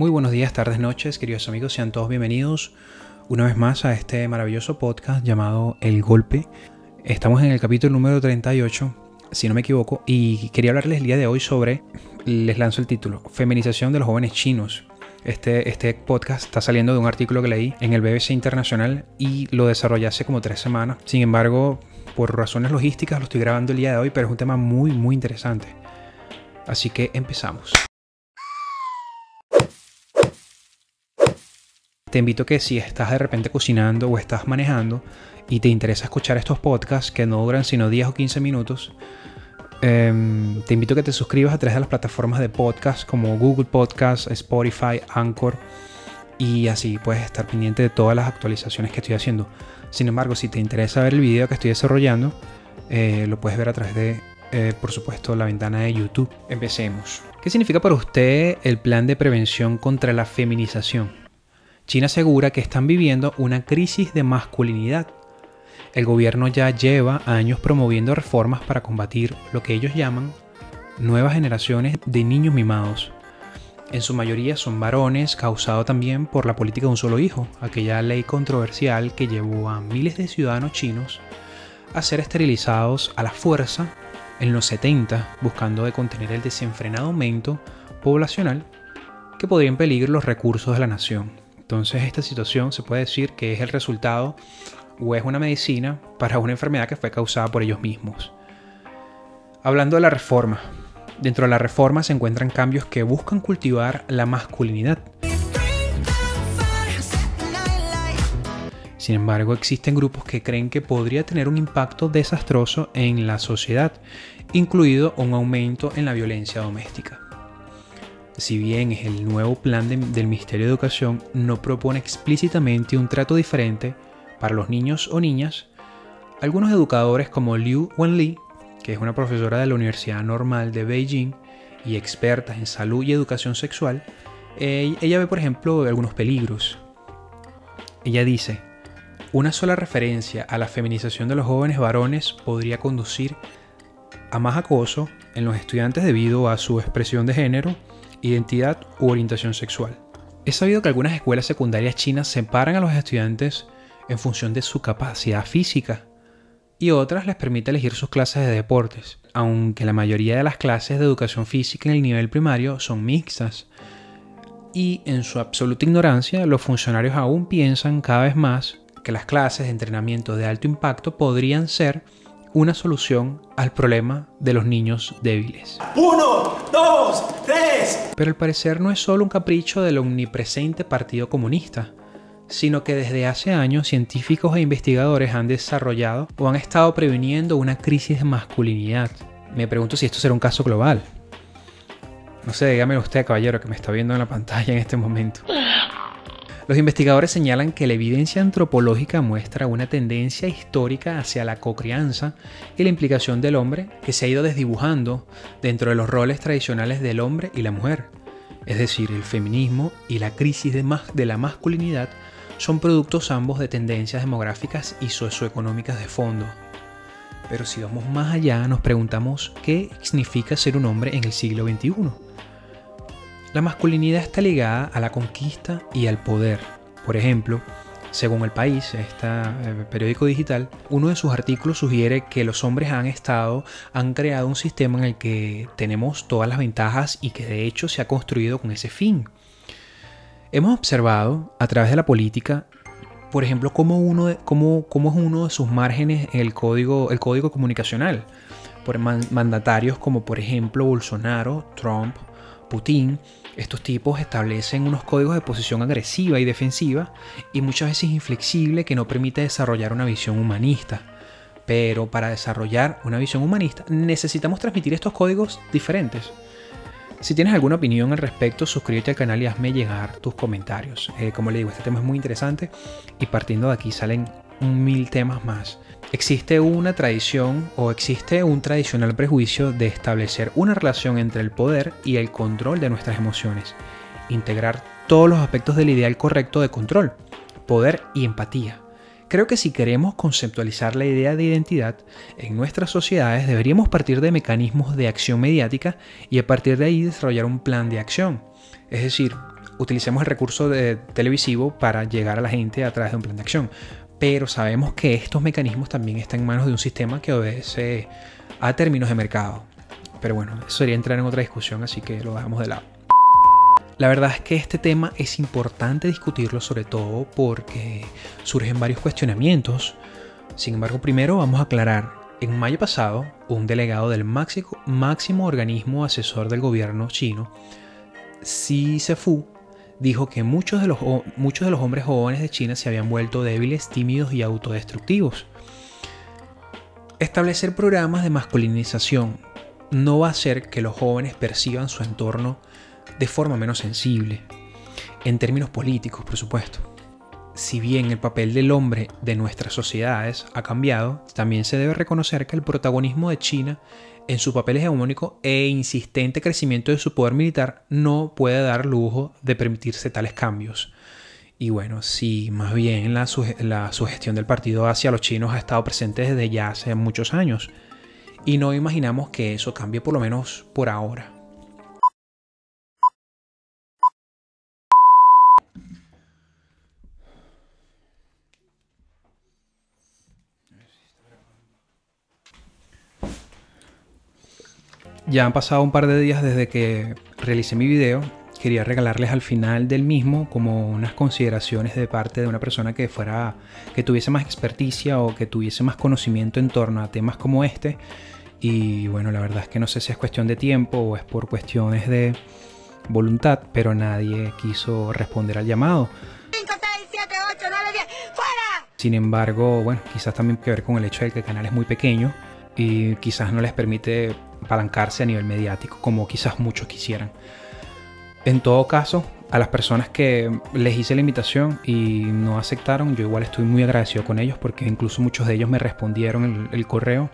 Muy buenos días, tardes, noches, queridos amigos, sean todos bienvenidos una vez más a este maravilloso podcast llamado El Golpe. Estamos en el capítulo número 38, si no me equivoco, y quería hablarles el día de hoy sobre, les lanzo el título, Feminización de los jóvenes chinos. Este, este podcast está saliendo de un artículo que leí en el BBC Internacional y lo desarrollé hace como tres semanas. Sin embargo, por razones logísticas lo estoy grabando el día de hoy, pero es un tema muy, muy interesante. Así que empezamos. Te invito a que si estás de repente cocinando o estás manejando y te interesa escuchar estos podcasts que no duran sino 10 o 15 minutos, em, te invito a que te suscribas a través de las plataformas de podcast como Google Podcasts, Spotify, Anchor y así puedes estar pendiente de todas las actualizaciones que estoy haciendo. Sin embargo, si te interesa ver el video que estoy desarrollando, eh, lo puedes ver a través de, eh, por supuesto, la ventana de YouTube. Empecemos. ¿Qué significa para usted el plan de prevención contra la feminización? China asegura que están viviendo una crisis de masculinidad. El gobierno ya lleva años promoviendo reformas para combatir lo que ellos llaman nuevas generaciones de niños mimados. En su mayoría son varones, causado también por la política de un solo hijo, aquella ley controversial que llevó a miles de ciudadanos chinos a ser esterilizados a la fuerza en los 70, buscando de contener el desenfrenado aumento poblacional que podría impedir los recursos de la nación. Entonces esta situación se puede decir que es el resultado o es una medicina para una enfermedad que fue causada por ellos mismos. Hablando de la reforma, dentro de la reforma se encuentran cambios que buscan cultivar la masculinidad. Sin embargo, existen grupos que creen que podría tener un impacto desastroso en la sociedad, incluido un aumento en la violencia doméstica si bien es el nuevo plan del Ministerio de Educación, no propone explícitamente un trato diferente para los niños o niñas, algunos educadores como Liu Wenli, que es una profesora de la Universidad Normal de Beijing y experta en salud y educación sexual, eh, ella ve por ejemplo algunos peligros. Ella dice, una sola referencia a la feminización de los jóvenes varones podría conducir a más acoso en los estudiantes debido a su expresión de género identidad u orientación sexual. Es sabido que algunas escuelas secundarias chinas separan a los estudiantes en función de su capacidad física y otras les permite elegir sus clases de deportes, aunque la mayoría de las clases de educación física en el nivel primario son mixtas. Y en su absoluta ignorancia, los funcionarios aún piensan cada vez más que las clases de entrenamiento de alto impacto podrían ser una solución al problema de los niños débiles. ¡Uno, dos, tres! Pero al parecer no es solo un capricho del omnipresente Partido Comunista, sino que desde hace años científicos e investigadores han desarrollado o han estado previniendo una crisis de masculinidad. Me pregunto si esto será un caso global. No sé, dígame usted, caballero, que me está viendo en la pantalla en este momento. Los investigadores señalan que la evidencia antropológica muestra una tendencia histórica hacia la cocrianza y la implicación del hombre que se ha ido desdibujando dentro de los roles tradicionales del hombre y la mujer. Es decir, el feminismo y la crisis de, la masculinidad son productos ambos de tendencias demográficas y socioeconómicas de fondo. Pero si vamos más allá, nos preguntamos qué significa ser un hombre en el siglo XXI. La masculinidad está ligada a la conquista y al poder. Por ejemplo, según el país, este periódico digital, uno de sus artículos sugiere que los hombres han estado, han creado un sistema en el que tenemos todas las ventajas y que de hecho se ha construido con ese fin. Hemos observado a través de la política, por ejemplo, cómo, uno es uno de sus márgenes código, el código comunicacional por mandatarios como por ejemplo Bolsonaro, Trump, Putin, estos tipos establecen unos códigos de posición agresiva y defensiva y muchas veces inflexible que no permite desarrollar una visión humanista. Pero para desarrollar una visión humanista necesitamos transmitir estos códigos diferentes. Si tienes alguna opinión al respecto, suscríbete al canal y hazme llegar tus comentarios. Eh, como le digo, este tema es muy interesante y partiendo de aquí salen mil temas más. Existe una tradición o existe un tradicional prejuicio de establecer una relación entre el poder y el control de nuestras emociones. Integrar todos los aspectos del ideal correcto de control, poder y empatía. Creo que si queremos conceptualizar la idea de identidad en nuestras sociedades deberíamos partir de mecanismos de acción mediática y a partir de ahí desarrollar un plan de acción. Es decir, utilicemos el recurso de televisivo para llegar a la gente a través de un plan de acción. Pero sabemos que estos mecanismos también están en manos de un sistema que obedece a términos de mercado. Pero bueno, eso sería entrar en otra discusión, así que lo dejamos de lado. La verdad es que este tema es importante discutirlo, sobre todo porque surgen varios cuestionamientos. Sin embargo, primero vamos a aclarar. En mayo pasado, un delegado del máximo, organismo asesor del gobierno chino, Xi Sefu, dijo que muchos de, los, muchos de los hombres jóvenes de China se habían vuelto débiles, tímidos y autodestructivos. Establecer programas de masculinización no va a hacer que los jóvenes perciban su entorno de forma menos sensible, en términos políticos, por supuesto. Si bien el papel del hombre de nuestras sociedades ha cambiado, también se debe reconocer que el protagonismo de China en su papel hegemónico e insistente crecimiento de su poder militar no puede dar lujo de permitirse tales cambios. Y bueno, si más bien la, la sugestión del partido hacia los chinos ha estado presente desde ya hace muchos años. Y no imaginamos que eso cambie por lo menos por ahora. Ya han pasado un par de días desde que realicé mi video. Quería regalarles al final del mismo como unas consideraciones de parte de una persona que fuera que tuviese más experticia o que tuviese más conocimiento en torno a temas como este. Y bueno, la verdad es que no sé si es cuestión de tiempo o es por cuestiones de voluntad, pero nadie quiso responder al llamado. 5, 6, 7, 8, 9, 10, ¡fuera! Sin embargo, bueno, quizás también que ver con el hecho de que el canal es muy pequeño y quizás no les permite apalancarse a nivel mediático como quizás muchos quisieran. En todo caso, a las personas que les hice la invitación y no aceptaron, yo igual estoy muy agradecido con ellos porque incluso muchos de ellos me respondieron el, correo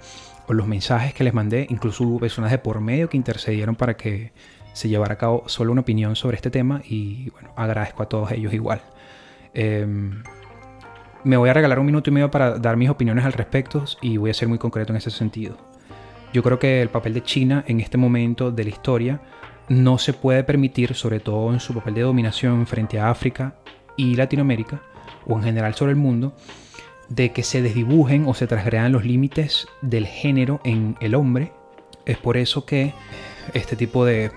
o los mensajes que les mandé, incluso hubo personas de por medio que intercedieron para que se llevara a cabo solo una opinión sobre este tema y bueno, agradezco a todos ellos igual. Em, me voy a regalar un minuto y medio para dar mis opiniones al respecto y voy a ser muy concreto en ese sentido. Yo creo que el papel de China en este momento de la historia no se puede permitir, sobre todo en su papel de dominación frente a África y Latinoamérica, o en general sobre el mundo, de que se desdibujen o se transgredan los límites del género en el hombre. Es por eso que este tipo de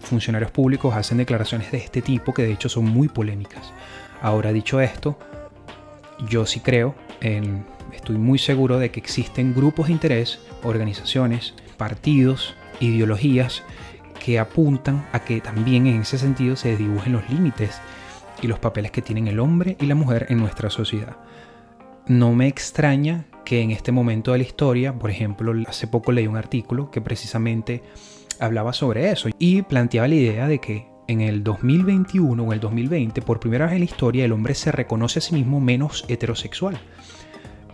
funcionarios públicos hacen declaraciones de este tipo que de hecho son muy polémicas. Ahora dicho esto, yo sí creo estoy muy seguro de que existen grupos de interés, organizaciones, partidos, ideologías que apuntan a que también en ese sentido se dibujen los límites y los papeles que tienen el hombre y la mujer en nuestra sociedad. No me extraña que en este momento de la historia, por ejemplo, hace poco leí un artículo que precisamente hablaba sobre eso y planteaba la idea de que en el 2021 o el 2020, por primera vez en la historia, el hombre se reconoce a sí mismo menos heterosexual.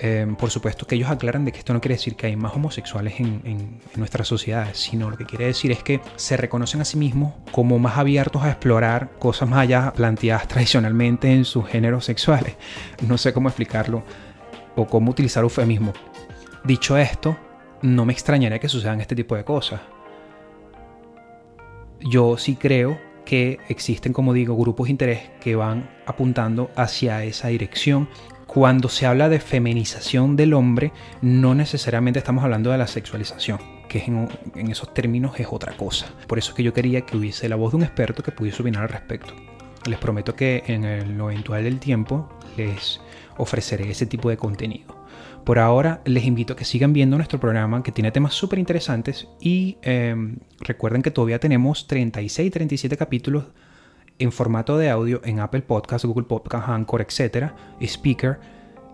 Em, por supuesto que ellos aclaran de que esto no quiere decir que hay más homosexuales en, en, nuestras sociedades, sino lo que quiere decir es que se reconocen a sí mismos como más abiertos a explorar cosas más allá planteadas tradicionalmente en sus géneros sexuales. No sé cómo explicarlo o cómo utilizar eufemismo. Dicho esto, no me extrañaría que sucedan este tipo de cosas. Yo sí creo que existen, como digo, grupos de interés que van apuntando hacia esa dirección cuando se habla de feminización del hombre, no necesariamente estamos hablando de la sexualización, que en, esos términos es otra cosa. Por eso es que yo quería que hubiese la voz de un experto que pudiese opinar al respecto. Les prometo que en lo eventual del tiempo les ofreceré ese tipo de contenido. Por ahora les invito a que sigan viendo nuestro programa que tiene temas súper interesantes y em, recuerden que todavía tenemos 36, 37 capítulos en formato de audio en Apple Podcast, Google Podcast, Anchor, etc. Speaker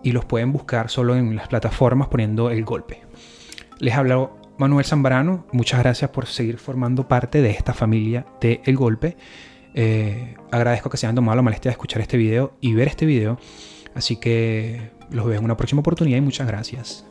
y los pueden buscar solo en las plataformas poniendo el golpe. Les habló Manuel Zambrano, muchas gracias por seguir formando parte de esta familia de El Golpe. Eh, agradezco que se hayan tomado la molestia de escuchar este video y ver este video. Así que los veo en una próxima oportunidad y muchas gracias.